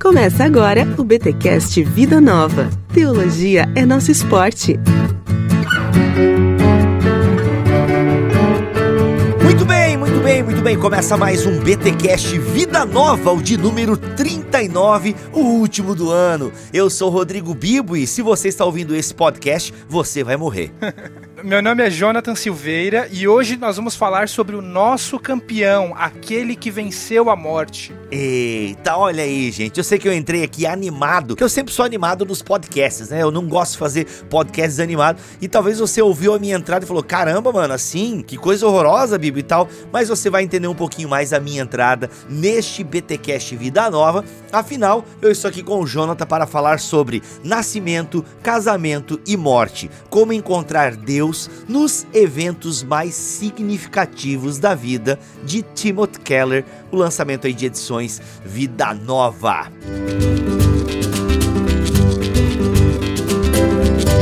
Começa agora o BTcast Vida Nova. Teologia é nosso esporte. Muito bem, muito bem, muito bem. Começa mais um BTcast Vida Nova, o de número 39, o último do ano. Eu sou Rodrigo Bibo e se você está ouvindo esse podcast, você vai morrer. Meu nome é Jonathan Silveira e hoje nós vamos falar sobre o nosso campeão, aquele que venceu a morte. Eita, olha aí, gente. Eu sei que eu entrei aqui animado, que eu sempre sou animado nos podcasts, né? Eu não gosto de fazer podcasts animados. E talvez você ouviu a minha entrada e falou: caramba, mano, assim, que coisa horrorosa, Bibo e tal. Mas você vai entender um pouquinho mais a minha entrada neste BTcast Vida Nova. Afinal, eu estou aqui com o Jonathan para falar sobre nascimento, casamento e morte. Como encontrar Deus Deus nos eventos mais significativos da vida de Timothy Keller, o lançamento aí de edições Vida Nova.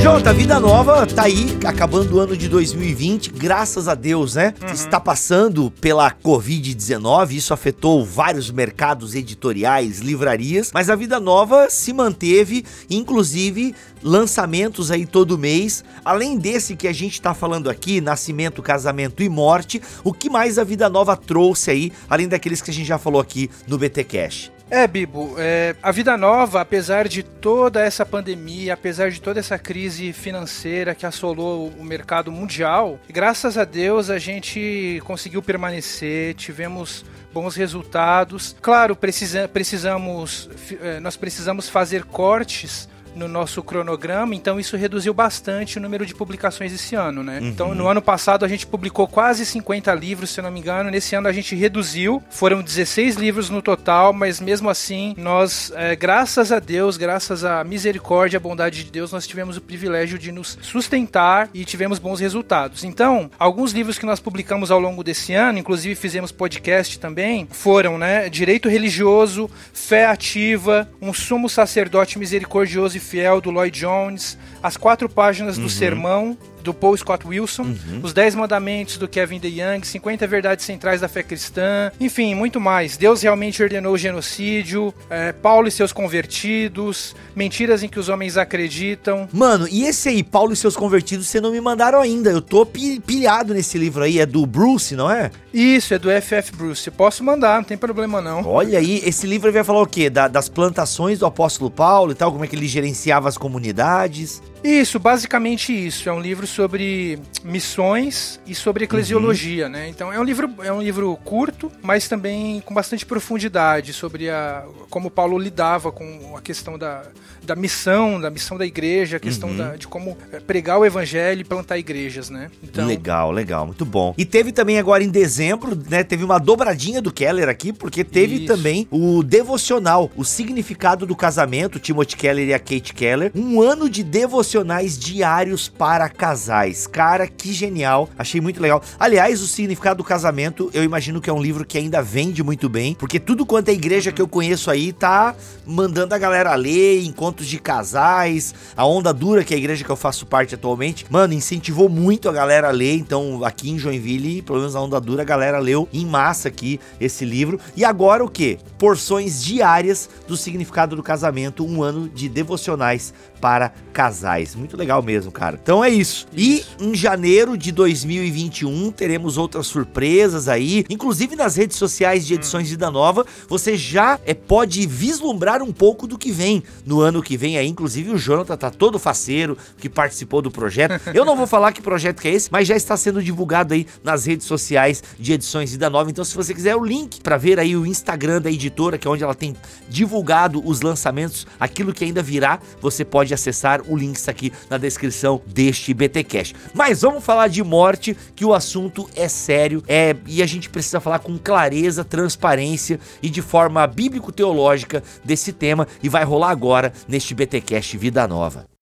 Jota, vida nova tá aí, acabando o ano de 2020, graças a Deus, né? Uhum. Está passando pela Covid-19, isso afetou vários mercados editoriais, livrarias, mas a vida nova se manteve, inclusive lançamentos aí todo mês. Além desse que a gente tá falando aqui, nascimento, casamento e morte, o que mais a vida nova trouxe aí, além daqueles que a gente já falou aqui no BT Cash? É, Bibo, é, a vida nova, apesar de toda essa pandemia, apesar de toda essa crise financeira que assolou o mercado mundial, graças a Deus a gente conseguiu permanecer, tivemos bons resultados. Claro, precisa, precisamos, é, nós precisamos fazer cortes no nosso cronograma, então isso reduziu bastante o número de publicações esse ano, né? Uhum. Então, no ano passado a gente publicou quase 50 livros, se eu não me engano. Nesse ano a gente reduziu, foram 16 livros no total, mas mesmo assim, nós, é, graças a Deus, graças à misericórdia, à bondade de Deus, nós tivemos o privilégio de nos sustentar e tivemos bons resultados. Então, alguns livros que nós publicamos ao longo desse ano, inclusive fizemos podcast também, foram, né, Direito Religioso, Fé Ativa, Um Sumo Sacerdote Misericordioso e fiel do Lloyd Jones, as quatro páginas do uhum. sermão do Paul Scott Wilson, uhum. Os Dez Mandamentos do Kevin DeYoung, 50 Verdades Centrais da Fé Cristã, enfim, muito mais. Deus realmente ordenou o genocídio, é, Paulo e seus convertidos, Mentiras em que os homens acreditam. Mano, e esse aí, Paulo e seus convertidos, você não me mandaram ainda. Eu tô pilhado nesse livro aí, é do Bruce, não é? Isso, é do FF Bruce. Posso mandar, não tem problema não. Olha aí, esse livro vai falar o quê? Da, das plantações do apóstolo Paulo e tal, como é que ele gerenciava as comunidades. Isso, basicamente isso. É um livro sobre missões e sobre eclesiologia, uhum. né? Então é um livro é um livro curto, mas também com bastante profundidade sobre a como Paulo lidava com a questão da, da missão, da missão da igreja, a questão uhum. da, de como é, pregar o evangelho e plantar igrejas, né? Então... Legal, legal, muito bom. E teve também agora em dezembro, né? Teve uma dobradinha do Keller aqui, porque teve isso. também o devocional, o significado do casamento, Timothy Keller e a Kate Keller, um ano de devocionais diários para casais. Cara, que genial. Achei muito legal. Aliás, o significado do casamento, eu imagino que é um livro que ainda vende muito bem, porque tudo quanto é igreja que eu conheço aí tá mandando a galera ler, encontros de casais, a onda dura que é a igreja que eu faço parte atualmente, mano, incentivou muito a galera a ler. Então, aqui em Joinville, pelo menos a onda dura, a galera leu em massa aqui esse livro. E agora o que? Porções diárias do significado do casamento, um ano de devocionais para casais. Muito legal mesmo, cara. Então é isso. isso. E em janeiro de 2021 teremos outras surpresas aí, inclusive nas redes sociais de edições hum. Vida Nova, você já é, pode vislumbrar um pouco do que vem no ano que vem aí. Inclusive o Jonathan tá todo faceiro que participou do projeto. Eu não vou falar que projeto que é esse, mas já está sendo divulgado aí nas redes sociais de edições Vida Nova. Então se você quiser o link para ver aí o Instagram da editora, que é onde ela tem divulgado os lançamentos, aquilo que ainda virá, você pode acessar. O link está aqui na descrição deste BT Cash. Mas vamos falar de morte, que o assunto é sério é, e a gente precisa falar com clareza, transparência e de forma bíblico-teológica desse tema e vai rolar agora neste BT Cash Vida Nova.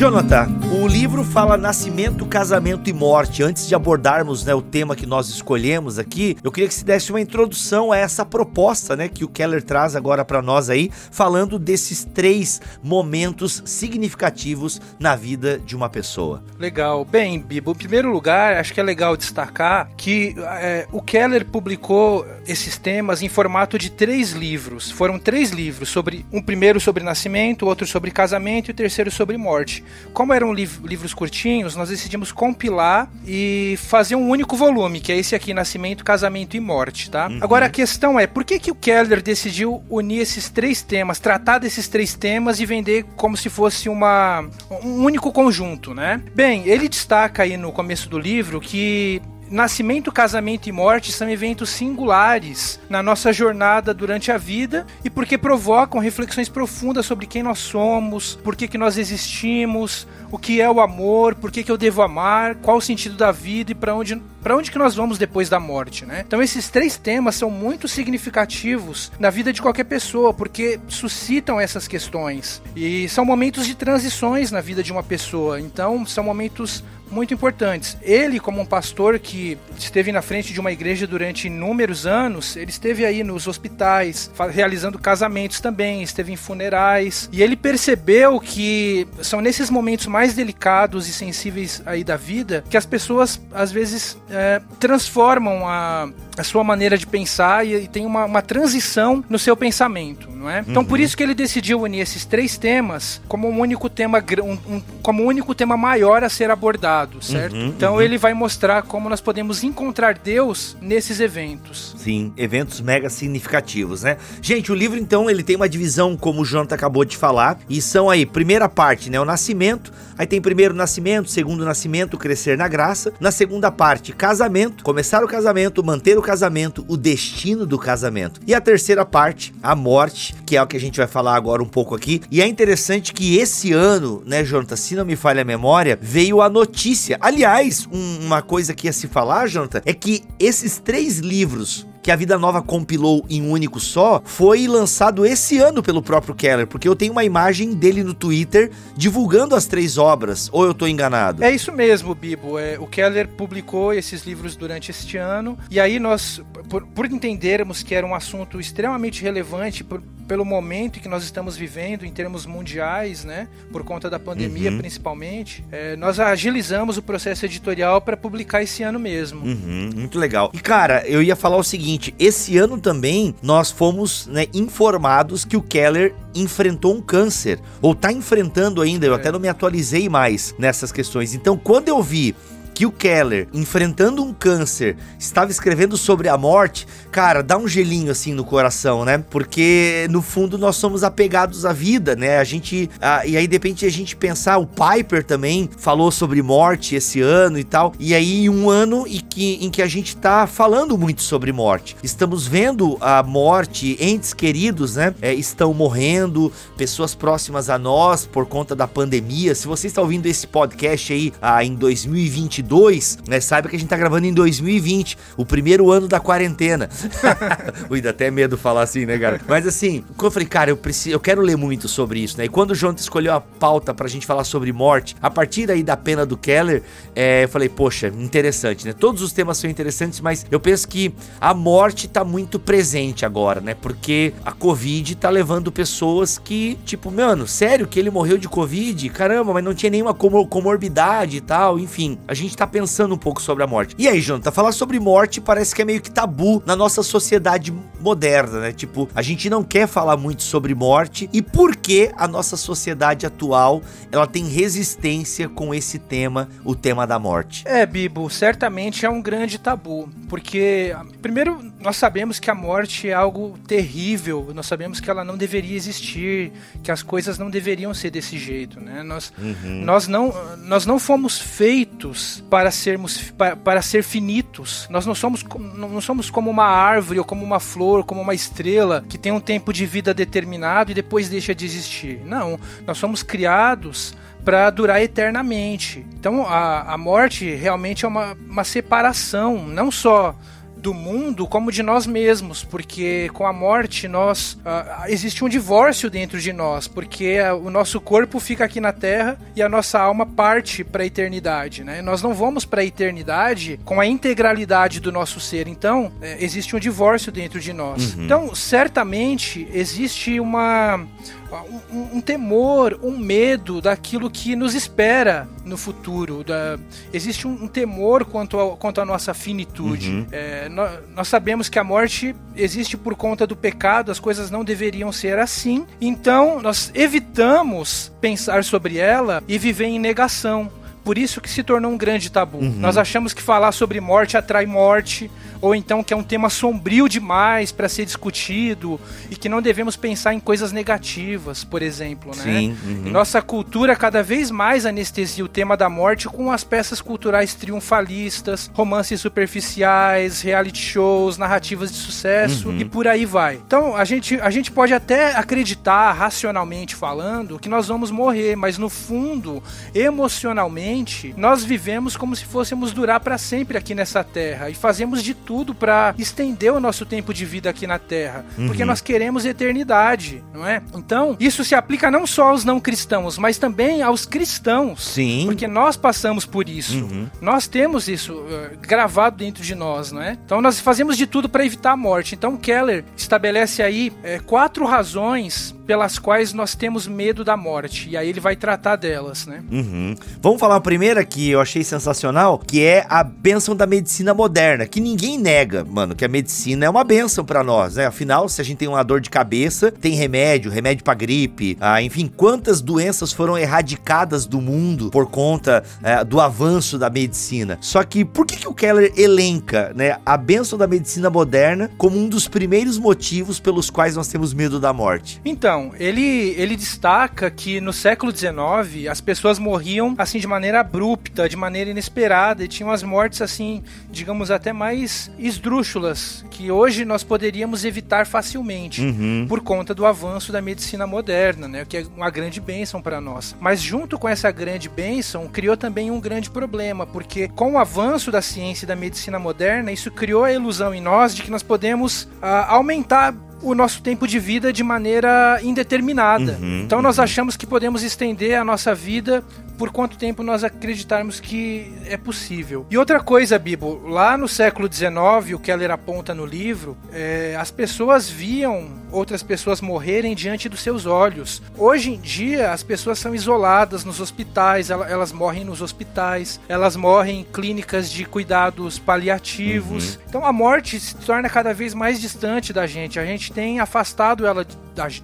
Jonathan, o livro fala nascimento, casamento e morte. Antes de abordarmos né, o tema que nós escolhemos aqui, eu queria que se desse uma introdução a essa proposta né, que o Keller traz agora para nós aí, falando desses três momentos significativos na vida de uma pessoa. Legal. Bem, Bibo, em primeiro lugar, acho que é legal destacar que é, o Keller publicou esses temas em formato de três livros. Foram três livros, sobre um primeiro sobre nascimento, outro sobre casamento e o terceiro sobre morte. Como eram liv livros curtinhos, nós decidimos compilar e fazer um único volume, que é esse aqui, Nascimento, Casamento e Morte, tá? Uhum. Agora a questão é, por que, que o Keller decidiu unir esses três temas, tratar desses três temas e vender como se fosse uma, um único conjunto, né? Bem, ele destaca aí no começo do livro que nascimento, casamento e morte são eventos singulares na nossa jornada durante a vida e porque provocam reflexões profundas sobre quem nós somos, por que, que nós existimos, o que é o amor, por que, que eu devo amar, qual o sentido da vida e para onde, para onde que nós vamos depois da morte, né? Então esses três temas são muito significativos na vida de qualquer pessoa, porque suscitam essas questões e são momentos de transições na vida de uma pessoa. Então são momentos muito importantes. Ele, como um pastor que esteve na frente de uma igreja durante inúmeros anos, ele esteve aí nos hospitais, realizando casamentos também, esteve em funerais, e ele percebeu que são nesses momentos mais delicados e sensíveis aí da vida que as pessoas às vezes é, transformam a, a sua maneira de pensar e, e tem uma, uma, transição no seu pensamento, não é? Então uhum. por isso que ele decidiu unir esses três temas como um único tema, um, um, como um único tema maior a ser abordado certo? Uhum, então uhum. ele vai mostrar como nós podemos encontrar Deus nesses eventos. Sim, eventos mega significativos, né? Gente, o livro então ele tem uma divisão, como o Jonathan acabou de falar, e são aí, primeira parte, né, o nascimento, aí tem primeiro nascimento, segundo nascimento, crescer na graça, na segunda parte, casamento, começar o casamento, manter o casamento, o destino do casamento. E a terceira parte, a morte, que é o que a gente vai falar agora um pouco aqui. E é interessante que esse ano, né, Jonathan, se não me falha a memória, veio a notícia notícia. Aliás, um, uma coisa que ia se falar, Jonathan, é que esses três livros que a Vida Nova compilou em um único só, foi lançado esse ano pelo próprio Keller, porque eu tenho uma imagem dele no Twitter divulgando as três obras, ou eu tô enganado? É isso mesmo, Bibo. É, o Keller publicou esses livros durante este ano, e aí nós, por, por entendermos que era um assunto extremamente relevante pelo momento que nós estamos vivendo em termos mundiais, né, por conta da pandemia uhum. principalmente, é, nós agilizamos o processo editorial para publicar esse ano mesmo. Uhum, muito legal. E cara, eu ia falar o seguinte, esse ano também nós fomos né, informados que o Keller enfrentou um câncer, ou está enfrentando ainda, eu é. até não me atualizei mais nessas questões. Então, quando eu vi que o Keller, enfrentando um câncer, estava escrevendo sobre a morte, cara, dá um gelinho assim no coração, né? Porque no fundo nós somos apegados à vida, né? A gente. A, e aí, de repente, a gente pensar, o Piper também falou sobre morte esse ano e tal. E aí, um ano em que, em que a gente tá falando muito sobre morte. Estamos vendo a morte, entes queridos, né? É, estão morrendo, pessoas próximas a nós por conta da pandemia. Se você está ouvindo esse podcast aí ah, em 2022, 2022, né? Saiba que a gente tá gravando em 2020, o primeiro ano da quarentena. Ui, dá até medo falar assim, né, cara? Mas assim, eu falei, cara, eu preciso, eu quero ler muito sobre isso, né? E quando o Jonathan escolheu a pauta pra gente falar sobre morte, a partir aí da pena do Keller, é, eu falei, poxa, interessante, né? Todos os temas são interessantes, mas eu penso que a morte tá muito presente agora, né? Porque a Covid tá levando pessoas que, tipo, mano, sério que ele morreu de Covid? Caramba, mas não tinha nenhuma comor comorbidade e tal, enfim. A gente tá pensando um pouco sobre a morte. E aí, Jonathan, falar sobre morte parece que é meio que tabu na nossa sociedade moderna, né? Tipo, a gente não quer falar muito sobre morte e por que a nossa sociedade atual ela tem resistência com esse tema, o tema da morte. É, Bibo, certamente é um grande tabu, porque primeiro nós sabemos que a morte é algo terrível, nós sabemos que ela não deveria existir, que as coisas não deveriam ser desse jeito, né? Nós, uhum. nós não nós não fomos feitos para sermos para, para ser finitos. Nós não somos não somos como uma árvore ou como uma flor, como uma estrela que tem um tempo de vida determinado e depois deixa de existir. Não, nós somos criados para durar eternamente. Então a, a morte realmente é uma, uma separação, não só do mundo como de nós mesmos, porque com a morte nós uh, existe um divórcio dentro de nós, porque uh, o nosso corpo fica aqui na Terra e a nossa alma parte para a eternidade, né? Nós não vamos para a eternidade com a integralidade do nosso ser, então uh, existe um divórcio dentro de nós. Uhum. Então certamente existe uma um, um, temor, um medo daquilo que nos espera no futuro. Da, existe um, um temor quanto, quanto à nossa finitude. Uhum. É, nós, nós, sabemos que a morte existe por conta do pecado, as coisas não deveriam ser assim. Então, nós evitamos pensar sobre ela e viver em negação. Por isso que se tornou um grande tabu. Uhum. Nós achamos que falar sobre morte atrai morte, ou então que é um tema sombrio demais para ser discutido e que não devemos pensar em coisas negativas, por exemplo, né? Sim, uhum. Nossa cultura cada vez mais anestesia o tema da morte com as peças culturais triunfalistas, romances superficiais, reality shows, narrativas de sucesso uhum. e por aí vai. Então, a gente, a gente pode até acreditar, racionalmente falando, que nós vamos morrer, mas no fundo, emocionalmente, nós vivemos como se fôssemos durar para sempre aqui nessa terra e fazemos de tudo para estender o nosso tempo de vida aqui na Terra, uhum. porque nós queremos eternidade, não é? Então, isso se aplica não só aos não cristãos, mas também aos cristãos. Sim. Porque nós passamos por isso. Uhum. Nós temos isso uh, gravado dentro de nós, não é? Então, nós fazemos de tudo para evitar a morte. Então, Keller estabelece aí é, quatro razões pelas quais nós temos medo da morte. E aí ele vai tratar delas, né? Uhum. Vamos falar a primeira que eu achei sensacional, que é a bênção da medicina moderna, que ninguém nega, mano, que a medicina é uma bênção para nós, né? Afinal, se a gente tem uma dor de cabeça, tem remédio, remédio para gripe, ah, enfim, quantas doenças foram erradicadas do mundo por conta é, do avanço da medicina. Só que por que, que o Keller elenca, né, a bênção da medicina moderna como um dos primeiros motivos pelos quais nós temos medo da morte? Então, então, ele, ele destaca que no século XIX as pessoas morriam assim de maneira abrupta, de maneira inesperada, e tinham as mortes assim, digamos até mais esdrúxulas, que hoje nós poderíamos evitar facilmente uhum. por conta do avanço da medicina moderna, né, que é uma grande bênção para nós. Mas junto com essa grande bênção, criou também um grande problema, porque com o avanço da ciência e da medicina moderna, isso criou a ilusão em nós de que nós podemos uh, aumentar o nosso tempo de vida de maneira indeterminada. Uhum, então nós uhum. achamos que podemos estender a nossa vida por quanto tempo nós acreditarmos que é possível. E outra coisa, Bibo, lá no século XIX, o Keller aponta no livro, é, as pessoas viam outras pessoas morrerem diante dos seus olhos. Hoje em dia, as pessoas são isoladas nos hospitais, elas morrem nos hospitais, elas morrem em clínicas de cuidados paliativos. Uhum. Então a morte se torna cada vez mais distante da gente. A gente tem afastado ela de,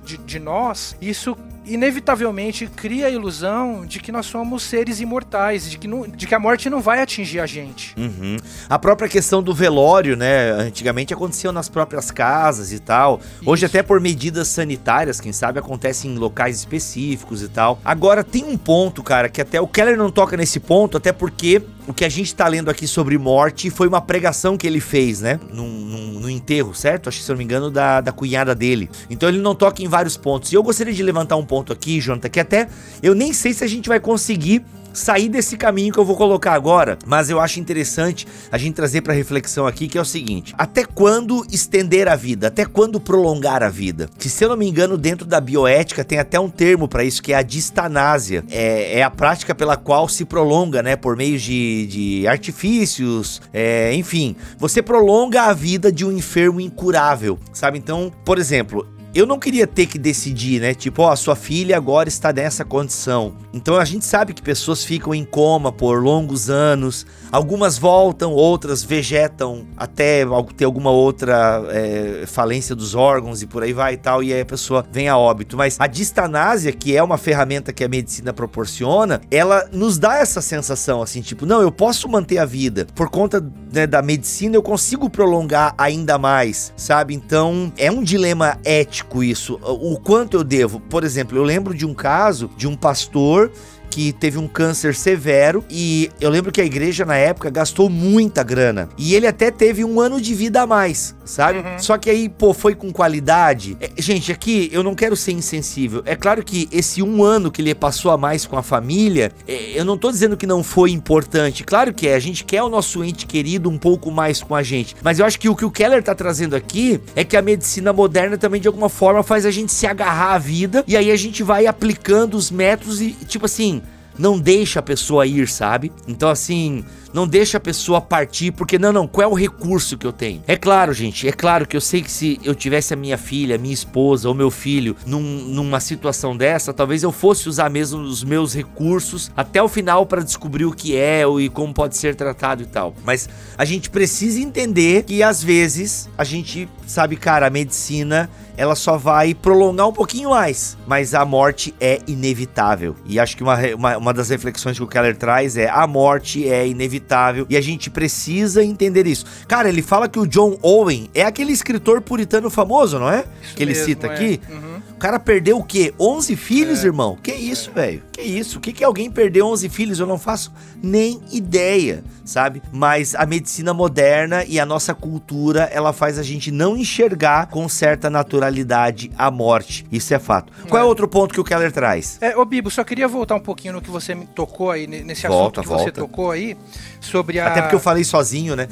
de, de nós. Isso inevitavelmente cria a ilusão de que nós somos seres imortais, de que, não, de que a morte não vai atingir a gente. Uhum. A própria questão do velório, né? Antigamente acontecia nas próprias casas e tal. Isso. Hoje, até por medidas sanitárias, quem sabe, acontece em locais específicos e tal. Agora, tem um ponto, cara, que até o Keller não toca nesse ponto, até porque o que a gente tá lendo aqui sobre morte foi uma pregação que ele fez, né? Num, enterro, certo? Acho que, se eu não me engano, da, da cunhada dele. Então ele não toca em vários pontos. E eu gostaria de levantar um ponto aqui, Jonathan, que até eu nem sei se a gente vai conseguir sair desse caminho que eu vou colocar agora, mas eu acho interessante a gente trazer para reflexão aqui que é o seguinte: até quando estender a vida? Até quando prolongar a vida? Que se eu não me engano, dentro da bioética tem até um termo para isso que é a distanásia. É, é, a prática pela qual se prolonga, né, por meio de, de artifícios, é, enfim, você prolonga a vida de um enfermo incurável, sabe? Então, por exemplo, eu não queria ter que decidir, né? Tipo, ó, sua filha agora está nessa condição. Então a gente sabe que pessoas ficam em coma por longos anos, algumas voltam, outras vegetam até ter alguma outra é, falência dos órgãos e por aí vai e tal, e aí a pessoa vem a óbito. Mas a distanásia, que é uma ferramenta que a medicina proporciona, ela nos dá essa sensação assim, tipo, não, eu posso manter a vida. Por conta né, da medicina, eu consigo prolongar ainda mais, sabe? Então é um dilema ético isso. O quanto eu devo. Por exemplo, eu lembro de um caso de um pastor que teve um câncer severo e eu lembro que a igreja na época gastou muita grana. E ele até teve um ano de vida a mais, sabe? Uhum. Só que aí, pô, foi com qualidade. É, gente, aqui eu não quero ser insensível. É claro que esse um ano que ele passou a mais com a família, é, eu não tô dizendo que não foi importante. Claro que é, a gente quer o nosso ente querido um pouco mais com a gente. Mas eu acho que o que o Keller tá trazendo aqui é que a medicina moderna também de alguma forma faz a gente se agarrar à vida e aí a gente vai aplicando os métodos e, tipo assim, não deixa a pessoa ir, sabe? Então, assim, não deixa a pessoa partir, porque não, não, qual é o recurso que eu tenho? É claro, gente, é claro que eu sei que se eu tivesse a minha filha, minha esposa ou meu filho num, numa situação dessa, talvez eu fosse usar mesmo os meus recursos até o final para descobrir o que é e como pode ser tratado e tal. Mas a gente precisa entender que às vezes a gente sabe, cara, a medicina ela só vai prolongar um pouquinho mais, mas a morte é inevitável. E acho que uma, uma, uma das reflexões que o Keller traz é a morte é inevitável e a gente precisa entender isso. Cara, ele fala que o John Owen é aquele escritor puritano famoso, não é? Isso que ele mesmo, cita é. aqui. Uhum. O cara perdeu o quê? 11 filhos, é. irmão? Que isso, é. velho? Que isso? O que, que alguém perder 11 filhos? Eu não faço nem ideia, sabe? Mas a medicina moderna e a nossa cultura, ela faz a gente não enxergar com certa naturalidade a morte. Isso é fato. Qual é, é outro ponto que o Keller traz? É, ô Bibo, só queria voltar um pouquinho no que você me tocou aí, nesse volta, assunto que volta. você tocou aí, sobre a... Até porque eu falei sozinho, né?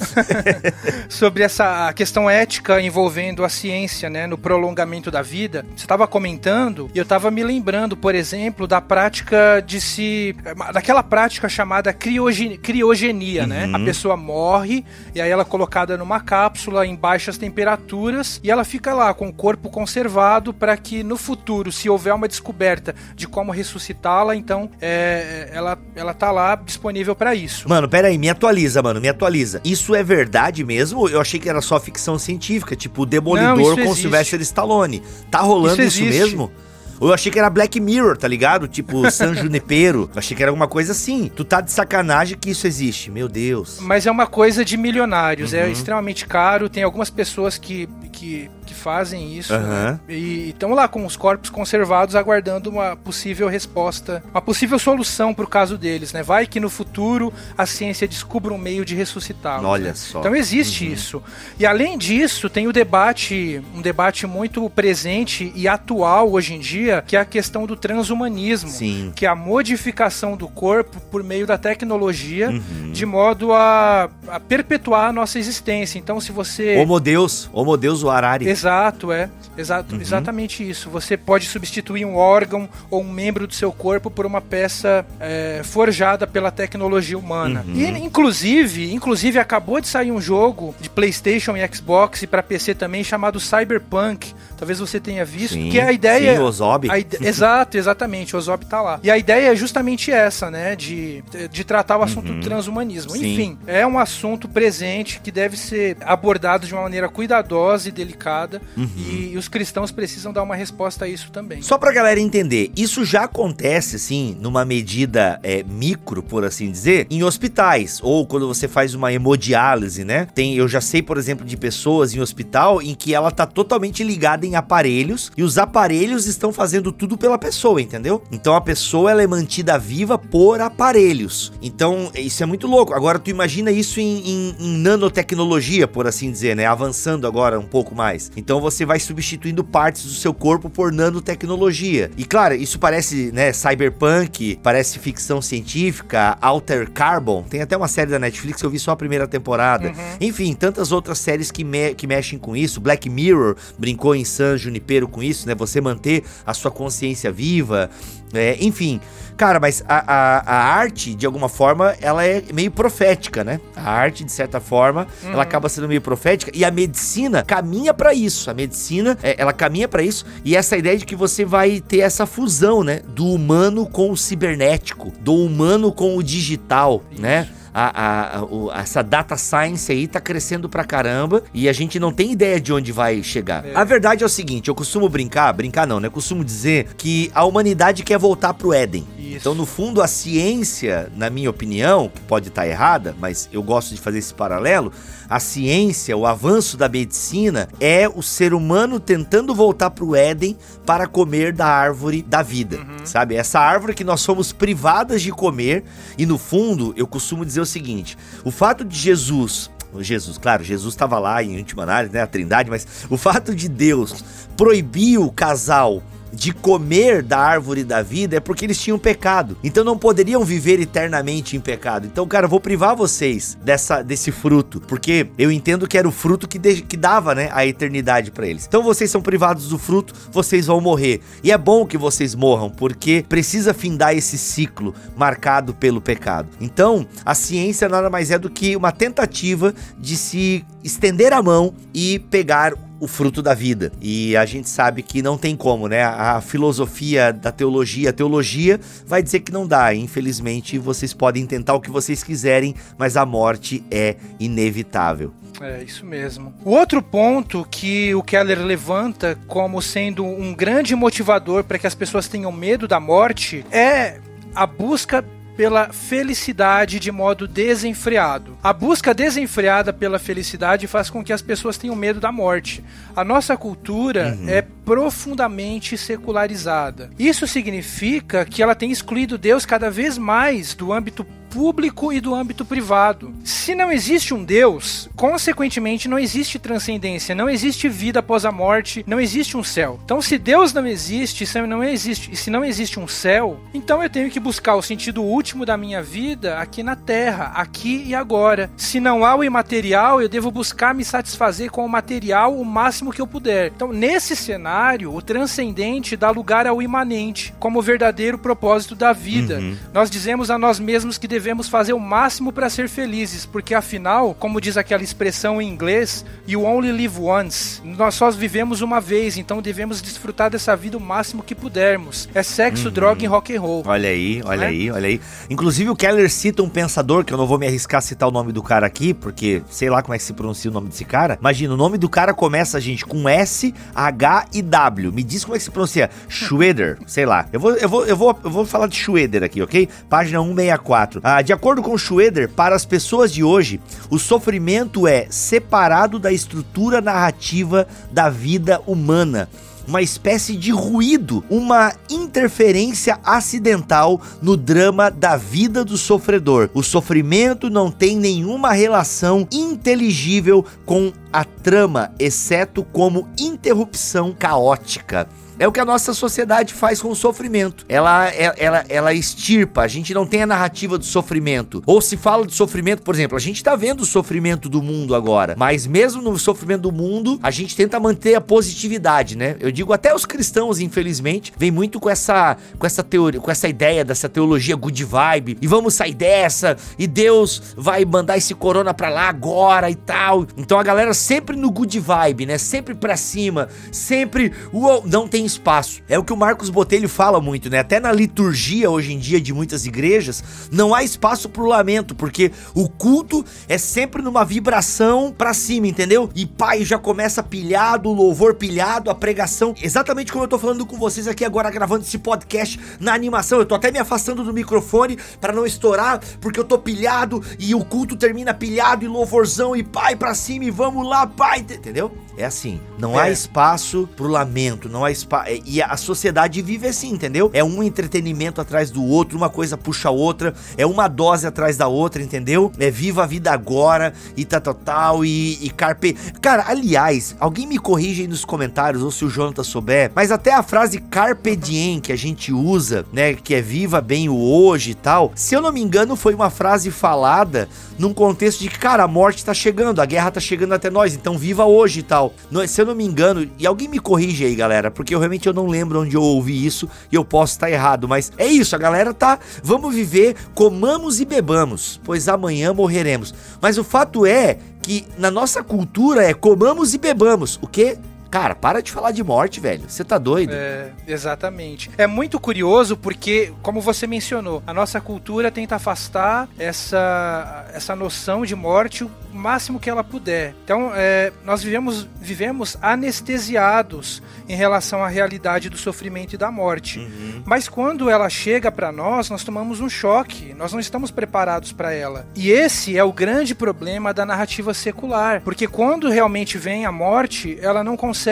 sobre essa questão ética envolvendo a ciência, né, no prolongamento da vida. Você estava comentando e eu estava me lembrando, por exemplo, da prática de se... daquela prática chamada criogenia, criogenia né? uhum. né? A pessoa morre e aí ela é colocada numa cápsula em baixas temperaturas e ela fica lá com o corpo conservado para que no futuro, se houver uma descoberta de como ressuscitá-la, então é, ela, ela tá lá disponível para isso. Mano, pera aí, me atualiza, mano, me atualiza. Isso é verdade mesmo? Eu achei que era só ficção científica, tipo o Demolidor Não, com o Sylvester Stallone. Tá rolando isso, isso mesmo? Eu achei que era Black Mirror, tá ligado? Tipo San Junipero. Eu achei que era alguma coisa assim. Tu tá de sacanagem que isso existe. Meu Deus. Mas é uma coisa de milionários. É uhum. É extremamente caro. Tem algumas pessoas que, que que fazem isso. Uhum. Né? E estão lá com os corpos conservados aguardando uma possível resposta, uma possível solução para o caso deles, né? Vai que no futuro a ciência descubra um meio de ressuscitá-los. Olha né? só. Então existe uhum. isso. E além disso, tem o debate, um debate muito presente e atual hoje em dia, que é a questão do transhumanismo, Sim. que é a modificação do corpo por meio da tecnologia, uhum. de modo a, a, perpetuar a nossa existência. Então, se você. Homo Deus, Homo Deus o Arari. Exato, é. Exato, uhum. Exatamente isso. Você pode substituir um órgão ou um membro do seu corpo por uma peça é, forjada pela tecnologia humana. Uhum. E, inclusive, inclusive, acabou de sair um jogo de PlayStation e Xbox e para PC também chamado Cyberpunk. Talvez você tenha visto. Sim, que é a ideia. Sim, o Ozob. exato, exatamente. O Ozob tá lá. E a ideia é justamente essa, né? De, de tratar o assunto uhum. do transhumanismo. Sim. Enfim, é um assunto presente que deve ser abordado de uma maneira cuidadosa e delicada uhum. e, e, os cristãos precisam dar uma resposta a isso também. Só pra galera entender, isso já acontece, assim, numa medida é, micro, por assim dizer, em hospitais, ou quando você faz uma hemodiálise, né? Tem, eu já sei, por exemplo, de pessoas em hospital em que ela tá totalmente ligada em aparelhos e os aparelhos estão fazendo tudo pela pessoa, entendeu? Então a pessoa ela é mantida viva por aparelhos. Então isso é muito louco. Agora tu imagina isso em, em, em nanotecnologia, por assim dizer, né? Avançando agora um pouco mais. Então você vai substituindo partes do seu corpo por nanotecnologia. E claro, isso parece, né, cyberpunk, parece ficção científica, Alter Carbon. Tem até uma série da Netflix que eu vi só a primeira temporada. Uhum. Enfim, tantas outras séries que, me que mexem com isso. Black Mirror brincou em San Junipero com isso, né? Você manter a sua consciência viva. É, enfim, cara, mas a, a, a, arte, de alguma forma, ela é meio profética, né? A arte, de certa forma, uhum. ela acaba sendo meio profética e a medicina caminha para isso. A medicina, é, ela caminha para isso e essa ideia de que você vai ter essa fusão, né? Do humano com o cibernético, do humano com o digital, isso. né? A, a, a, essa data science aí tá crescendo pra caramba e a gente não tem ideia de onde vai chegar. É. A verdade é o seguinte, eu costumo brincar, brincar não, né? Eu costumo dizer que a humanidade quer voltar pro Éden. Isso. Então, no fundo, a ciência, na minha opinião, que pode estar errada, mas eu gosto de fazer esse paralelo, a ciência, o avanço da medicina é o ser humano tentando voltar para o Éden para comer da árvore da vida, uhum. sabe? Essa árvore que nós somos privadas de comer e no fundo eu costumo dizer o seguinte: o fato de Jesus Jesus, claro, Jesus estava lá em última análise, né, a Trindade, mas o fato de Deus proibir o casal de comer da árvore da vida é porque eles tinham pecado. Então não poderiam viver eternamente em pecado. Então, cara, eu vou privar vocês dessa, desse fruto, porque eu entendo que era o fruto que, de, que dava, né, a eternidade para eles. Então vocês são privados do fruto, vocês vão morrer. E é bom que vocês morram, porque precisa findar esse ciclo marcado pelo pecado. Então, a ciência nada mais é do que uma tentativa de se estender a mão e pegar o fruto da vida. E a gente sabe que não tem como, né? A filosofia da teologia, a teologia vai dizer que não dá. Infelizmente, vocês podem tentar o que vocês quiserem, mas a morte é inevitável. É, isso mesmo. O outro ponto que o Keller levanta como sendo um grande motivador para que as pessoas tenham medo da morte é a busca pela felicidade de modo desenfreado. A busca desenfreada pela felicidade faz com que as pessoas tenham medo da morte. A nossa cultura uhum. é profundamente secularizada. Isso significa que ela tem excluído Deus cada vez mais do âmbito público e do âmbito privado. Se não existe um Deus, consequentemente não existe transcendência, não existe vida após a morte, não existe um céu. Então, se Deus não existe, se não existe, se não existe um céu, então eu tenho que buscar o sentido último da minha vida aqui na Terra, aqui e agora. Se não há o imaterial, eu devo buscar me satisfazer com o material o máximo que eu puder. Então, nesse cenário, o transcendente dá lugar ao imanente, como o verdadeiro propósito da vida. Uhum. Nós dizemos a nós mesmos que devemos devemos fazer o máximo para ser felizes, porque afinal, como diz aquela expressão em inglês, you only live once. Nós só vivemos uma vez, então devemos desfrutar dessa vida o máximo que pudermos. É sexo, uhum. droga e rock and roll. Olha aí, olha é? aí, olha aí. Inclusive o Keller cita um pensador que eu não vou me arriscar a citar o nome do cara aqui, porque sei lá como é que se pronuncia o nome desse cara. Imagina, o nome do cara começa, gente, com S, H e W. Me diz como é que se pronuncia. Schroeder, sei lá. Eu vou, eu vou, eu vou, eu vou falar de Schroeder aqui, ok? Página 164. Ah, de acordo com Schroeder, para as pessoas de hoje, o sofrimento é separado da estrutura narrativa da vida humana uma espécie de ruído, uma interferência acidental no drama da vida do sofredor. O sofrimento não tem nenhuma relação inteligível com a trama, exceto como interrupção caótica. É o que a nossa sociedade faz com o sofrimento. Ela, ela, ela, ela extirpa, a gente não tem a narrativa do sofrimento. Ou se fala de sofrimento, por exemplo, a gente tá vendo o sofrimento do mundo agora, mas mesmo no sofrimento do mundo, a gente tenta manter a positividade, né? Eu digo até os cristãos, infelizmente, vem muito com essa com essa teoria, com essa ideia dessa teologia good vibe, e vamos sair dessa, e Deus vai mandar esse corona pra lá agora e tal. Então a galera sempre no good vibe, né? Sempre pra cima, sempre, uou, não tem espaço. É o que o Marcos Botelho fala muito, né? Até na liturgia hoje em dia de muitas igrejas, não há espaço pro lamento, porque o culto é sempre numa vibração pra cima, entendeu? E pai já começa pilhado, o louvor pilhado, a pregação, exatamente como eu tô falando com vocês aqui agora gravando esse podcast na animação. Eu tô até me afastando do microfone para não estourar, porque eu tô pilhado e o culto termina pilhado e louvorzão e pai pra cima e vamos lá, pai, entendeu? É assim, não é. há espaço pro lamento, não há espaço. É, e a sociedade vive assim, entendeu? É um entretenimento atrás do outro, uma coisa puxa a outra, é uma dose atrás da outra, entendeu? É viva a vida agora e tal, tal, tal, e, e carpe. Cara, aliás, alguém me corrige aí nos comentários, ou se o Jonathan souber, mas até a frase carpe diem que a gente usa, né, que é viva bem o hoje e tal, se eu não me engano, foi uma frase falada num contexto de que, cara, a morte tá chegando, a guerra tá chegando até nós, então viva hoje e tal. Se eu não me engano, e alguém me corrige aí, galera, porque eu realmente eu não lembro onde eu ouvi isso e eu posso estar errado, mas é isso, a galera tá, vamos viver, comamos e bebamos, pois amanhã morreremos. Mas o fato é que na nossa cultura é comamos e bebamos. O quê? Cara, para de falar de morte, velho. Você tá doido? É, exatamente. É muito curioso porque, como você mencionou, a nossa cultura tenta afastar essa, essa noção de morte o máximo que ela puder. Então, é, nós vivemos, vivemos anestesiados em relação à realidade do sofrimento e da morte. Uhum. Mas quando ela chega para nós, nós tomamos um choque. Nós não estamos preparados para ela. E esse é o grande problema da narrativa secular, porque quando realmente vem a morte, ela não consegue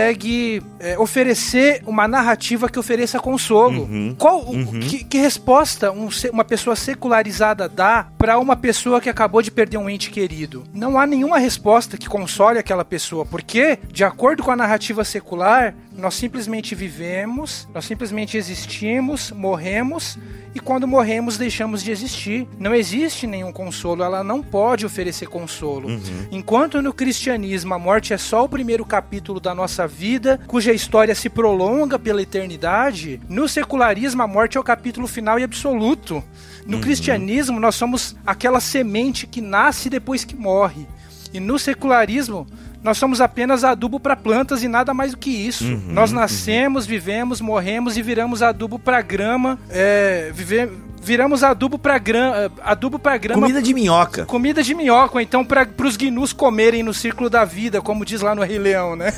é, oferecer uma narrativa que ofereça consolo. Uhum. Qual uhum. Que, que, resposta um, uma pessoa secularizada dá para uma pessoa que acabou de perder um ente querido? Não há nenhuma resposta que console aquela pessoa, porque de acordo com a narrativa secular, nós simplesmente vivemos, nós simplesmente existimos, morremos e quando morremos deixamos de existir. Não existe nenhum consolo, ela não pode oferecer consolo. Uhum. Enquanto no cristianismo a morte é só o primeiro capítulo da nossa vida, cuja história se prolonga pela eternidade, no secularismo a morte é o capítulo final e absoluto. No uhum. cristianismo nós somos aquela semente que nasce depois que morre. E no secularismo nós somos apenas adubo para plantas e nada mais do que isso. Uhum, nós uhum. nascemos, uhum. vivemos, morremos e viramos adubo para grama, é, viver, viramos adubo para grama, adubo para grama. Comida de minhoca. Comida de minhoca, então para os gnus comerem no círculo da vida, como diz lá no Rei Leão, né?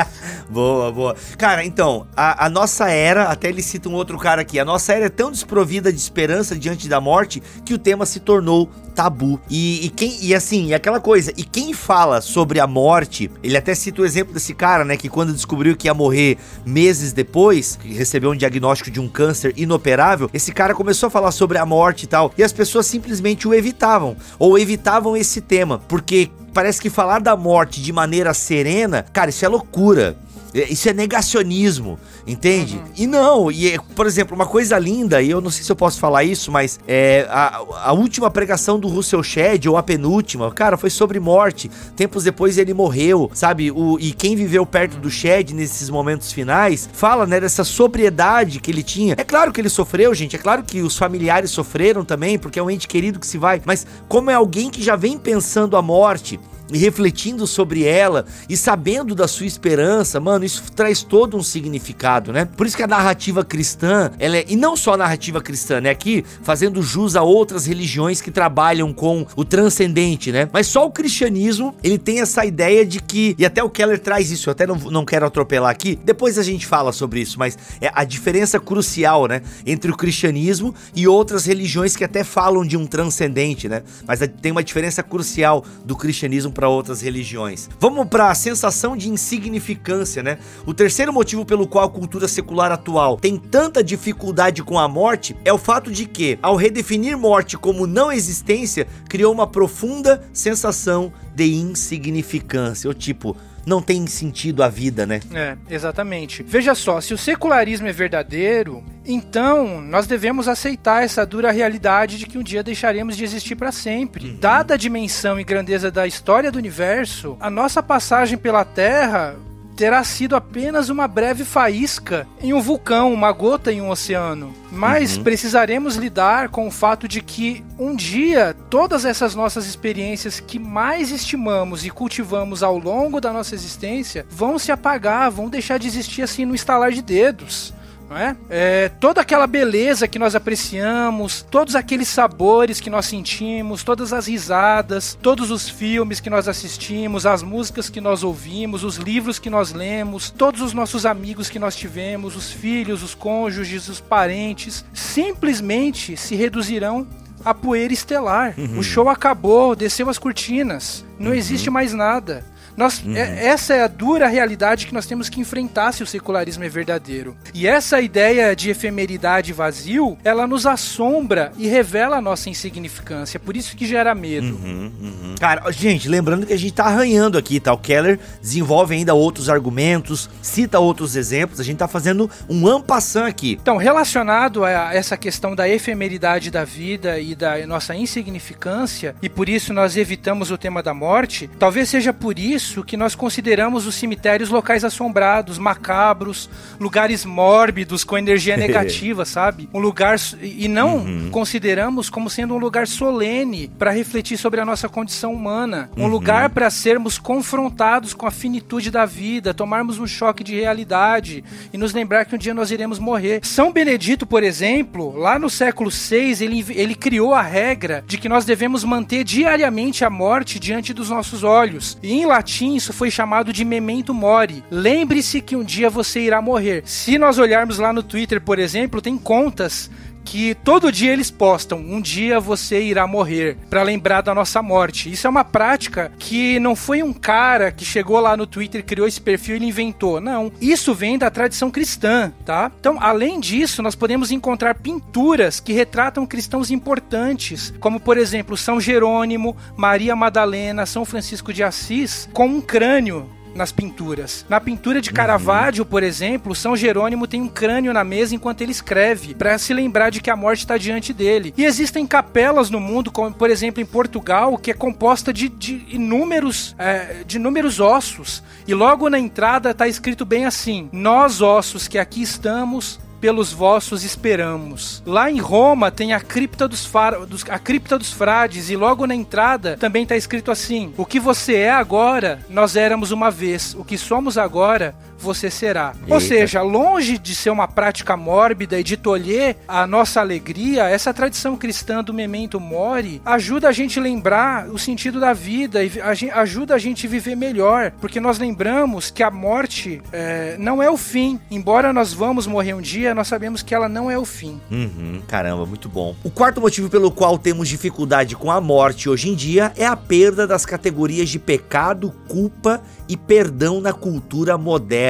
boa, boa. Cara, então, a, a, nossa era, até ele cita um outro cara aqui, a nossa era é tão desprovida de esperança diante da morte que o tema se tornou tabu. E, e, quem e assim, e aquela coisa, e quem fala sobre a morte, ele até cita o exemplo desse cara, né, que quando descobriu que ia morrer meses depois, recebeu um diagnóstico de um câncer inoperável, esse cara começou a falar sobre a morte e tal, e as pessoas simplesmente o evitavam, ou evitavam esse tema, porque parece que falar da morte de maneira serena, cara, isso é loucura. É, isso é negacionismo, entende? Uhum. E não, e é, por exemplo, uma coisa linda, e eu não sei se eu posso falar isso, mas é, a, a última pregação do Russell Shedd, ou a penúltima, cara, foi sobre morte. Tempos depois ele morreu, sabe? O, e quem viveu perto do Shedd nesses momentos finais, fala, né, dessa sobriedade que ele tinha. É claro que ele sofreu, gente, é claro que os familiares sofreram também, porque é um ente querido que se vai, mas como é alguém que já vem pensando a morte, e refletindo sobre ela e sabendo da sua esperança, mano, isso traz todo um significado, né? Por isso que a narrativa cristã, ela é, e não só a narrativa cristã, né? Aqui fazendo jus a outras religiões que trabalham com o transcendente, né? Mas só o cristianismo, ele tem essa ideia de que, e até o Keller traz isso, eu até não, não quero atropelar aqui, depois a gente fala sobre isso, mas é a diferença crucial, né? Entre o cristianismo e outras religiões que até falam de um transcendente, né? Mas tem uma diferença crucial do cristianismo para outras religiões. Vamos para a sensação de insignificância, né? O terceiro motivo pelo qual a cultura secular atual tem tanta dificuldade com a morte é o fato de que, ao redefinir morte como não existência, criou uma profunda sensação de insignificância, ou tipo, não tem sentido a vida, né? É, exatamente. Veja só, se o secularismo é verdadeiro, então nós devemos aceitar essa dura realidade de que um dia deixaremos de existir para sempre. Uhum. Dada a dimensão e grandeza da história do universo, a nossa passagem pela Terra terá sido apenas uma breve faísca em um vulcão, uma gota em um oceano. Mas uhum. precisaremos lidar com o fato de que um dia todas essas nossas experiências que mais estimamos e cultivamos ao longo da nossa existência vão se apagar, vão deixar de existir assim no estalar de dedos não é? é? Toda aquela beleza que nós apreciamos, todos aqueles sabores que nós sentimos, todas as risadas, todos os filmes que nós assistimos, as músicas que nós ouvimos, os livros que nós lemos, todos os nossos amigos que nós tivemos, os filhos, os cônjuges, os parentes, simplesmente se reduzirão a poeira estelar. Uhum. O show acabou, desceu as cortinas, não uhum. existe mais nada. Nós, uhum. é, essa é a dura realidade que nós temos que enfrentar se o secularismo é verdadeiro. E essa ideia de efemeridade vazio, ela nos assombra e revela a nossa insignificância. Por isso que gera medo. Uhum, uhum. Cara, gente, lembrando que a gente tá arranhando aqui, tá? O Keller desenvolve ainda outros argumentos, cita outros exemplos. A gente tá fazendo um ampassant aqui. Então, relacionado a essa questão da efemeridade da vida e da nossa insignificância, e por isso nós evitamos o tema da morte, talvez seja por isso isso que nós consideramos os cemitérios locais assombrados, macabros, lugares mórbidos com energia negativa, sabe? Um lugar e não uhum. consideramos como sendo um lugar solene para refletir sobre a nossa condição humana, um uhum. lugar para sermos confrontados com a finitude da vida, tomarmos um choque de realidade e nos lembrar que um dia nós iremos morrer. São Benedito, por exemplo, lá no século VI, ele, ele criou a regra de que nós devemos manter diariamente a morte diante dos nossos olhos. E em latim isso foi chamado de memento mori. Lembre-se que um dia você irá morrer. Se nós olharmos lá no Twitter, por exemplo, tem contas que todo dia eles postam: um dia você irá morrer, para lembrar da nossa morte. Isso é uma prática que não foi um cara que chegou lá no Twitter, criou esse perfil e ele inventou. Não. Isso vem da tradição cristã, tá? Então, além disso, nós podemos encontrar pinturas que retratam cristãos importantes, como por exemplo São Jerônimo, Maria Madalena, São Francisco de Assis, com um crânio nas pinturas. Na pintura de Caravaggio, por exemplo, São Jerônimo tem um crânio na mesa enquanto ele escreve, para se lembrar de que a morte está diante dele. E existem capelas no mundo, como por exemplo em Portugal, que é composta de, de inúmeros, é, de inúmeros ossos. E logo na entrada está escrito bem assim: Nós ossos que aqui estamos pelos vossos esperamos. Lá em Roma tem a cripta dos, dos, a cripta dos frades e logo na entrada também está escrito assim: O que você é agora, nós éramos uma vez. O que somos agora, você será. Eita. Ou seja, longe de ser uma prática mórbida e de tolher a nossa alegria, essa tradição cristã do memento mori ajuda a gente a lembrar o sentido da vida e ajuda a gente a viver melhor, porque nós lembramos que a morte é, não é o fim. Embora nós vamos morrer um dia, nós sabemos que ela não é o fim. Uhum, caramba, muito bom. O quarto motivo pelo qual temos dificuldade com a morte hoje em dia é a perda das categorias de pecado, culpa e perdão na cultura moderna.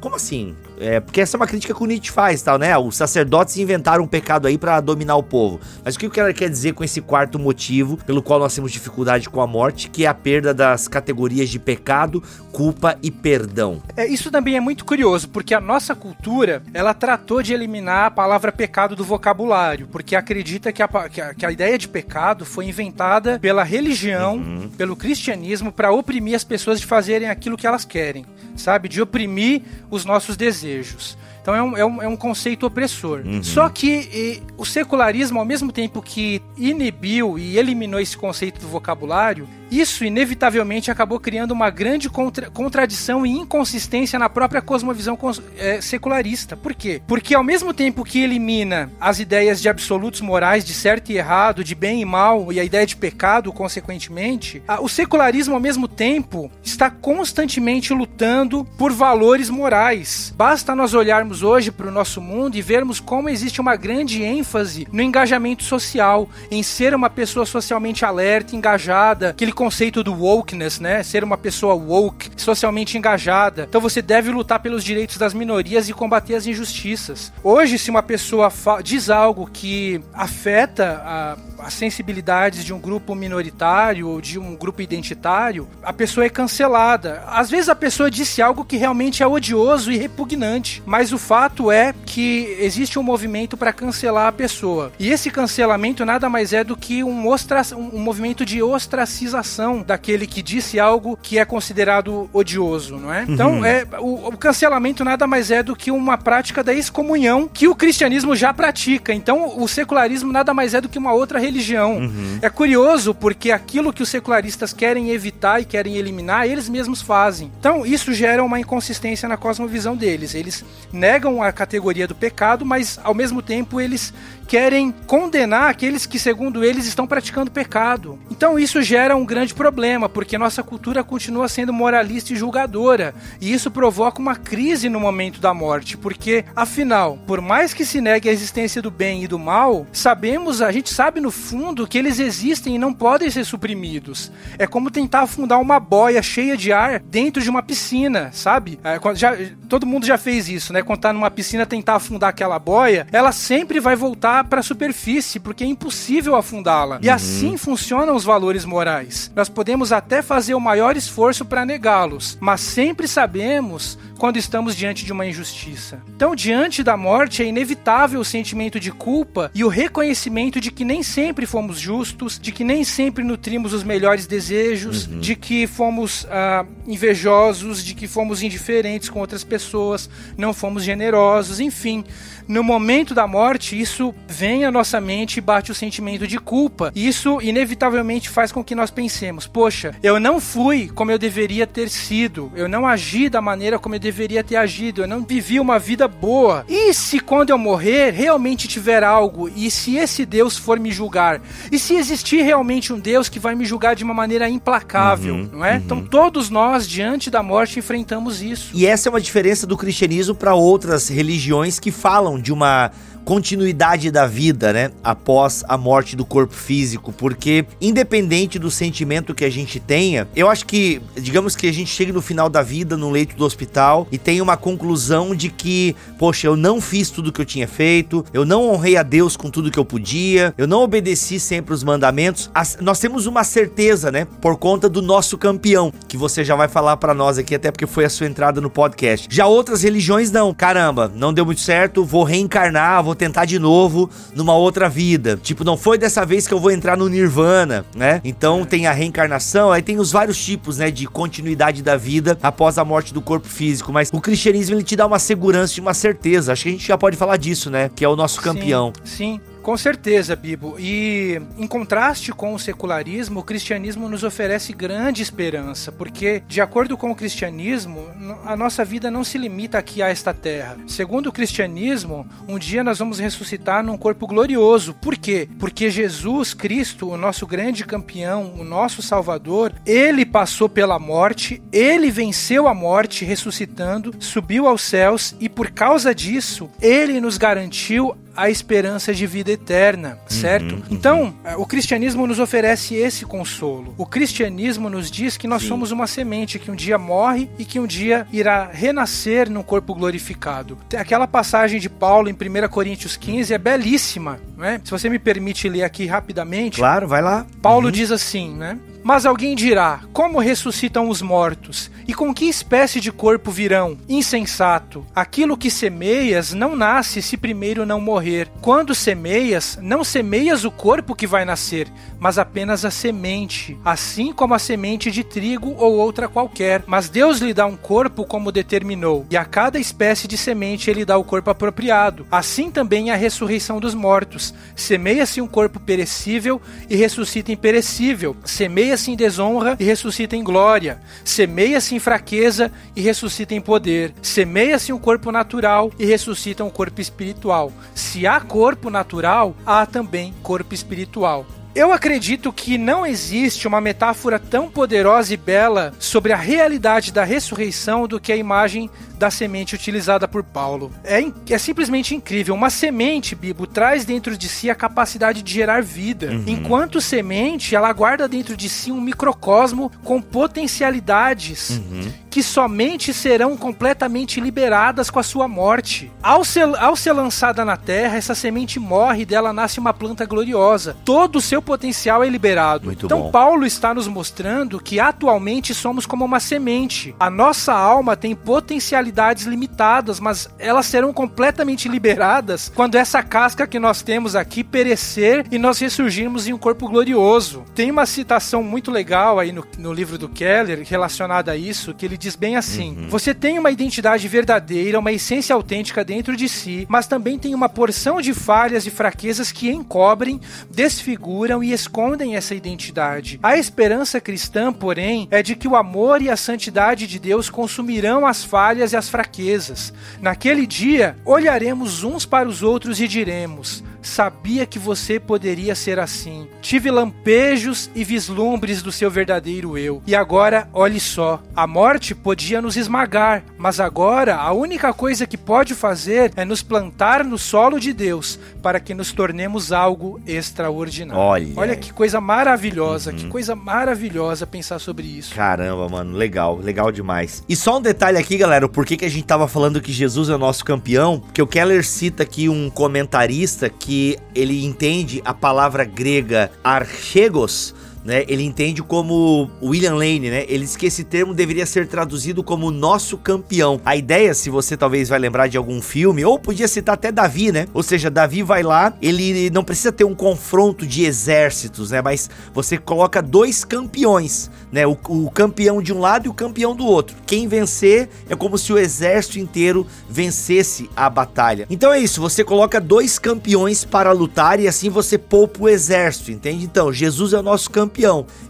Como assim? É, porque essa é uma crítica que o Nietzsche faz, tal, né? Os sacerdotes inventaram um pecado aí para dominar o povo. Mas o que ela quer dizer com esse quarto motivo pelo qual nós temos dificuldade com a morte, que é a perda das categorias de pecado, culpa e perdão? É, isso também é muito curioso, porque a nossa cultura, ela tratou de eliminar a palavra pecado do vocabulário, porque acredita que a, que a, que a ideia de pecado foi inventada pela religião, uhum. pelo cristianismo, para oprimir as pessoas de fazerem aquilo que elas querem, sabe? De oprimir os nossos desejos desejos. Então é um, é um, é um conceito opressor. Uhum. Só que e, o secularismo, ao mesmo tempo que inibiu e eliminou esse conceito do vocabulário, isso inevitavelmente acabou criando uma grande contra contradição e inconsistência na própria cosmovisão é, secularista. Por quê? Porque ao mesmo tempo que elimina as ideias de absolutos morais, de certo e errado, de bem e mal, e a ideia de pecado, consequentemente, a, o secularismo ao mesmo tempo está constantemente lutando por valores morais. Basta nós olharmos hoje para o nosso mundo e vermos como existe uma grande ênfase no engajamento social, em ser uma pessoa socialmente alerta, engajada, que ele conceito do wokeness, né? Ser uma pessoa woke, socialmente engajada. Então você deve lutar pelos direitos das minorias e combater as injustiças. Hoje, se uma pessoa diz algo que afeta as sensibilidades de um grupo minoritário ou de um grupo identitário, a pessoa é cancelada. Às vezes a pessoa disse algo que realmente é odioso e repugnante, mas o fato é que existe um movimento para cancelar a pessoa. E esse cancelamento nada mais é do que um, ostra um movimento de ostracização daquele que disse algo que é considerado odioso, não é? Uhum. Então, é, o, o, cancelamento nada mais é do que uma prática da excomunhão que o cristianismo já pratica. Então, o secularismo nada mais é do que uma outra religião. Uhum. É curioso porque aquilo que os secularistas querem evitar e querem eliminar, eles mesmos fazem. Então, isso gera uma inconsistência na cosmovisão deles. Eles negam a categoria do pecado, mas ao mesmo tempo eles querem condenar aqueles que, segundo eles, estão praticando pecado. Então isso gera um grande problema, porque nossa cultura continua sendo moralista e julgadora, e isso provoca uma crise no momento da morte, porque, afinal, por mais que se negue a existência do bem e do mal, sabemos, a gente sabe no fundo que eles existem e não podem ser suprimidos. É como tentar afundar uma boia cheia de ar dentro de uma piscina, sabe? É, já, todo mundo já fez isso, né? Quando tá numa piscina tentar afundar aquela boia, ela sempre vai voltar para a superfície, porque é impossível afundá-la. E uhum. assim funcionam os valores morais. Nós podemos até fazer o maior esforço para negá-los, mas sempre sabemos quando estamos diante de uma injustiça. Então, diante da morte, é inevitável o sentimento de culpa e o reconhecimento de que nem sempre fomos justos, de que nem sempre nutrimos os melhores desejos, uhum. de que fomos ah, invejosos, de que fomos indiferentes com outras pessoas, não fomos generosos, enfim no momento da morte, isso vem à nossa mente e bate o sentimento de culpa. Isso inevitavelmente faz com que nós pensemos: poxa, eu não fui como eu deveria ter sido, eu não agi da maneira como eu deveria ter agido, eu não vivi uma vida boa. E se quando eu morrer realmente tiver algo, e se esse Deus for me julgar, e se existir realmente um Deus que vai me julgar de uma maneira implacável, uhum, não é? Uhum. Então todos nós, diante da morte, enfrentamos isso. E essa é uma diferença do cristianismo para outras religiões que falam de uma continuidade da vida, né? Após a morte do corpo físico, porque independente do sentimento que a gente tenha, eu acho que, digamos que a gente chegue no final da vida no leito do hospital e tenha uma conclusão de que, poxa, eu não fiz tudo que eu tinha feito, eu não honrei a Deus com tudo que eu podia, eu não obedeci sempre os mandamentos. As, nós temos uma certeza, né? Por conta do nosso campeão, que você já vai falar para nós aqui, até porque foi a sua entrada no podcast. Já outras religiões não. Caramba, não deu muito certo, vou reencarnar, vou tentar de novo numa outra vida. Tipo, não foi dessa vez que eu vou entrar no Nirvana, né? Então é. tem a reencarnação, aí tem os vários tipos, né, de continuidade da vida após a morte do corpo físico. Mas o cristianismo ele te dá uma segurança e uma certeza. Acho que a gente já pode falar disso, né? Que é o nosso campeão. Sim. sim. Com certeza, Bibo. E em contraste com o secularismo, o cristianismo nos oferece grande esperança, porque, de acordo com o cristianismo, a nossa vida não se limita aqui a esta terra. Segundo o cristianismo, um dia nós vamos ressuscitar num corpo glorioso. Por quê? Porque Jesus Cristo, o nosso grande campeão, o nosso Salvador, ele passou pela morte, ele venceu a morte ressuscitando, subiu aos céus e por causa disso, ele nos garantiu a esperança de vida eterna, certo? Uhum, uhum. Então, é, o cristianismo nos oferece esse consolo. O cristianismo nos diz que nós Sim. somos uma semente que um dia morre e que um dia irá renascer num corpo glorificado. Aquela passagem de Paulo em 1 Coríntios 15 é belíssima, né? Se você me permite ler aqui rapidamente. Claro, vai lá. Paulo uhum. diz assim, né? Mas alguém dirá: Como ressuscitam os mortos? E com que espécie de corpo virão? Insensato! Aquilo que semeias não nasce se primeiro não morrer. Quando semeias, não semeias o corpo que vai nascer, mas apenas a semente, assim como a semente de trigo ou outra qualquer. Mas Deus lhe dá um corpo como determinou, e a cada espécie de semente ele dá o corpo apropriado. Assim também é a ressurreição dos mortos. Semeia-se um corpo perecível e ressuscita imperecível. Semeia Semeia-se em desonra e ressuscita em glória. Semeia-se em fraqueza e ressuscita em poder. Semeia-se um corpo natural e ressuscita um corpo espiritual. Se há corpo natural, há também corpo espiritual. Eu acredito que não existe uma metáfora tão poderosa e bela sobre a realidade da ressurreição do que a imagem da semente utilizada por Paulo. É, é simplesmente incrível. Uma semente, Bibo, traz dentro de si a capacidade de gerar vida. Uhum. Enquanto semente, ela guarda dentro de si um microcosmo com potencialidades uhum. Que somente serão completamente liberadas com a sua morte. Ao ser, ao ser lançada na terra, essa semente morre e dela nasce uma planta gloriosa. Todo o seu potencial é liberado. Muito então, bom. Paulo está nos mostrando que atualmente somos como uma semente. A nossa alma tem potencialidade realidades limitadas, mas elas serão completamente liberadas quando essa casca que nós temos aqui perecer e nós ressurgirmos em um corpo glorioso. Tem uma citação muito legal aí no, no livro do Keller relacionada a isso, que ele diz bem assim: uhum. Você tem uma identidade verdadeira, uma essência autêntica dentro de si, mas também tem uma porção de falhas e fraquezas que encobrem, desfiguram e escondem essa identidade. A esperança cristã, porém, é de que o amor e a santidade de Deus consumirão as falhas e as fraquezas. Naquele dia, olharemos uns para os outros e diremos: Sabia que você poderia ser assim. Tive lampejos e vislumbres do seu verdadeiro eu. E agora, olhe só: a morte podia nos esmagar, mas agora a única coisa que pode fazer é nos plantar no solo de Deus para que nos tornemos algo extraordinário. Olha, Olha que coisa maravilhosa, uhum. que coisa maravilhosa pensar sobre isso. Caramba, mano, legal, legal demais. E só um detalhe aqui, galera, por que, que a gente tava falando que Jesus é o nosso campeão? Porque o Keller cita aqui um comentarista que ele entende a palavra grega archegos né? Ele entende como William Lane, né? Ele diz que esse termo deveria ser traduzido como nosso campeão. A ideia, se você talvez vai lembrar de algum filme, ou podia citar até Davi, né? Ou seja, Davi vai lá, ele não precisa ter um confronto de exércitos, né? Mas você coloca dois campeões, né? O, o campeão de um lado e o campeão do outro. Quem vencer é como se o exército inteiro vencesse a batalha. Então é isso, você coloca dois campeões para lutar e assim você poupa o exército, entende? Então, Jesus é o nosso campeão.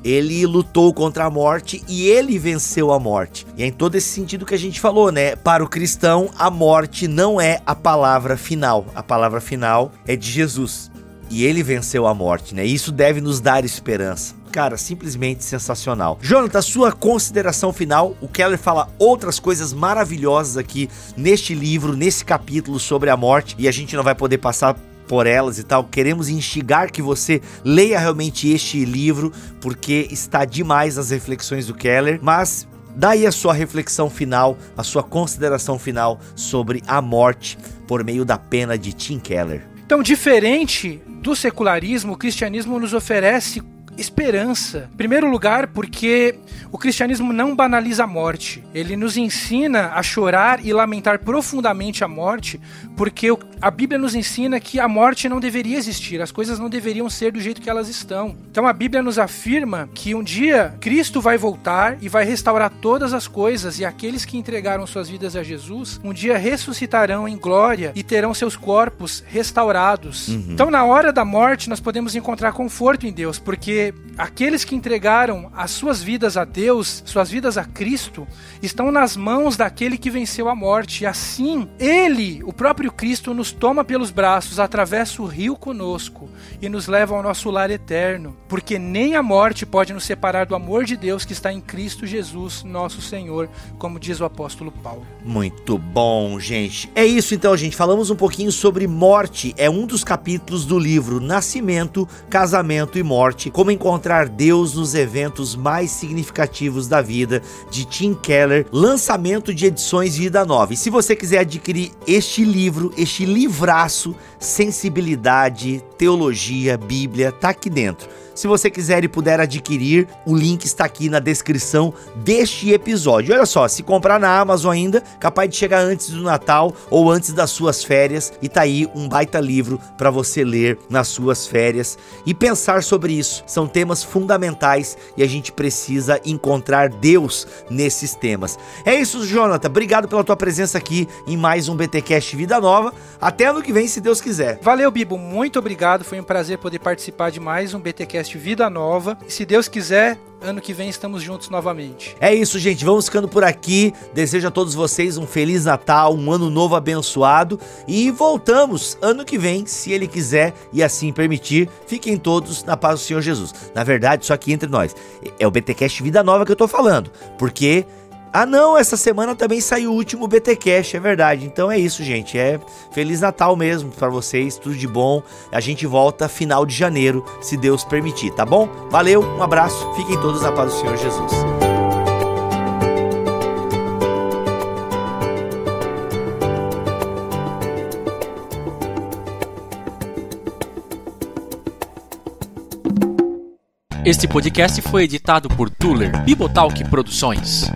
Ele lutou contra a morte e ele venceu a morte. E é em todo esse sentido que a gente falou, né? Para o cristão, a morte não é a palavra final. A palavra final é de Jesus. E ele venceu a morte, né? Isso deve nos dar esperança cara, simplesmente sensacional. Jonathan, sua consideração final. O Keller fala outras coisas maravilhosas aqui neste livro, nesse capítulo sobre a morte, e a gente não vai poder passar por elas e tal. Queremos instigar que você leia realmente este livro, porque está demais as reflexões do Keller, mas Daí a sua reflexão final, a sua consideração final sobre a morte por meio da pena de Tim Keller. Então, diferente do secularismo, o cristianismo nos oferece esperança. Em primeiro lugar, porque o cristianismo não banaliza a morte. Ele nos ensina a chorar e lamentar profundamente a morte, porque a Bíblia nos ensina que a morte não deveria existir, as coisas não deveriam ser do jeito que elas estão. Então a Bíblia nos afirma que um dia Cristo vai voltar e vai restaurar todas as coisas, e aqueles que entregaram suas vidas a Jesus, um dia ressuscitarão em glória e terão seus corpos restaurados. Uhum. Então, na hora da morte, nós podemos encontrar conforto em Deus, aqueles que entregaram as suas vidas a Deus, suas vidas a Cristo, estão nas mãos daquele que venceu a morte. E assim, ele, o próprio Cristo, nos toma pelos braços, atravessa o rio conosco e nos leva ao nosso lar eterno, porque nem a morte pode nos separar do amor de Deus que está em Cristo Jesus, nosso Senhor, como diz o apóstolo Paulo. Muito bom, gente. É isso então, gente. Falamos um pouquinho sobre morte. É um dos capítulos do livro Nascimento, Casamento e Morte. Como encontrar Deus nos eventos mais significativos da vida, de Tim Keller, lançamento de edições Vida Nova. E se você quiser adquirir este livro, este livraço, Sensibilidade, Teologia, Bíblia, tá aqui dentro. Se você quiser e puder adquirir, o link está aqui na descrição deste episódio. Olha só, se comprar na Amazon ainda, capaz de chegar antes do Natal ou antes das suas férias, e tá aí um baita livro para você ler nas suas férias e pensar sobre isso. São temas fundamentais e a gente precisa encontrar Deus nesses temas. É isso, Jonathan. Obrigado pela tua presença aqui em mais um BTcast Vida Nova. Até ano que vem, se Deus quiser. Valeu, Bibo. Muito obrigado. Foi um prazer poder participar de mais um BTcast podcast Vida Nova. E se Deus quiser, ano que vem estamos juntos novamente. É isso, gente. Vamos ficando por aqui. Desejo a todos vocês um feliz Natal, um ano novo abençoado e voltamos ano que vem, se ele quiser e assim permitir. Fiquem todos na paz do Senhor Jesus. Na verdade, só aqui entre nós. É o BTcast Vida Nova que eu tô falando, porque ah, não, essa semana também saiu o último BT Cash, é verdade. Então é isso, gente. É Feliz Natal mesmo para vocês, tudo de bom. A gente volta final de janeiro, se Deus permitir, tá bom? Valeu, um abraço, fiquem todos na paz do Senhor Jesus. Este podcast foi editado por Tuller Bibotalk Produções.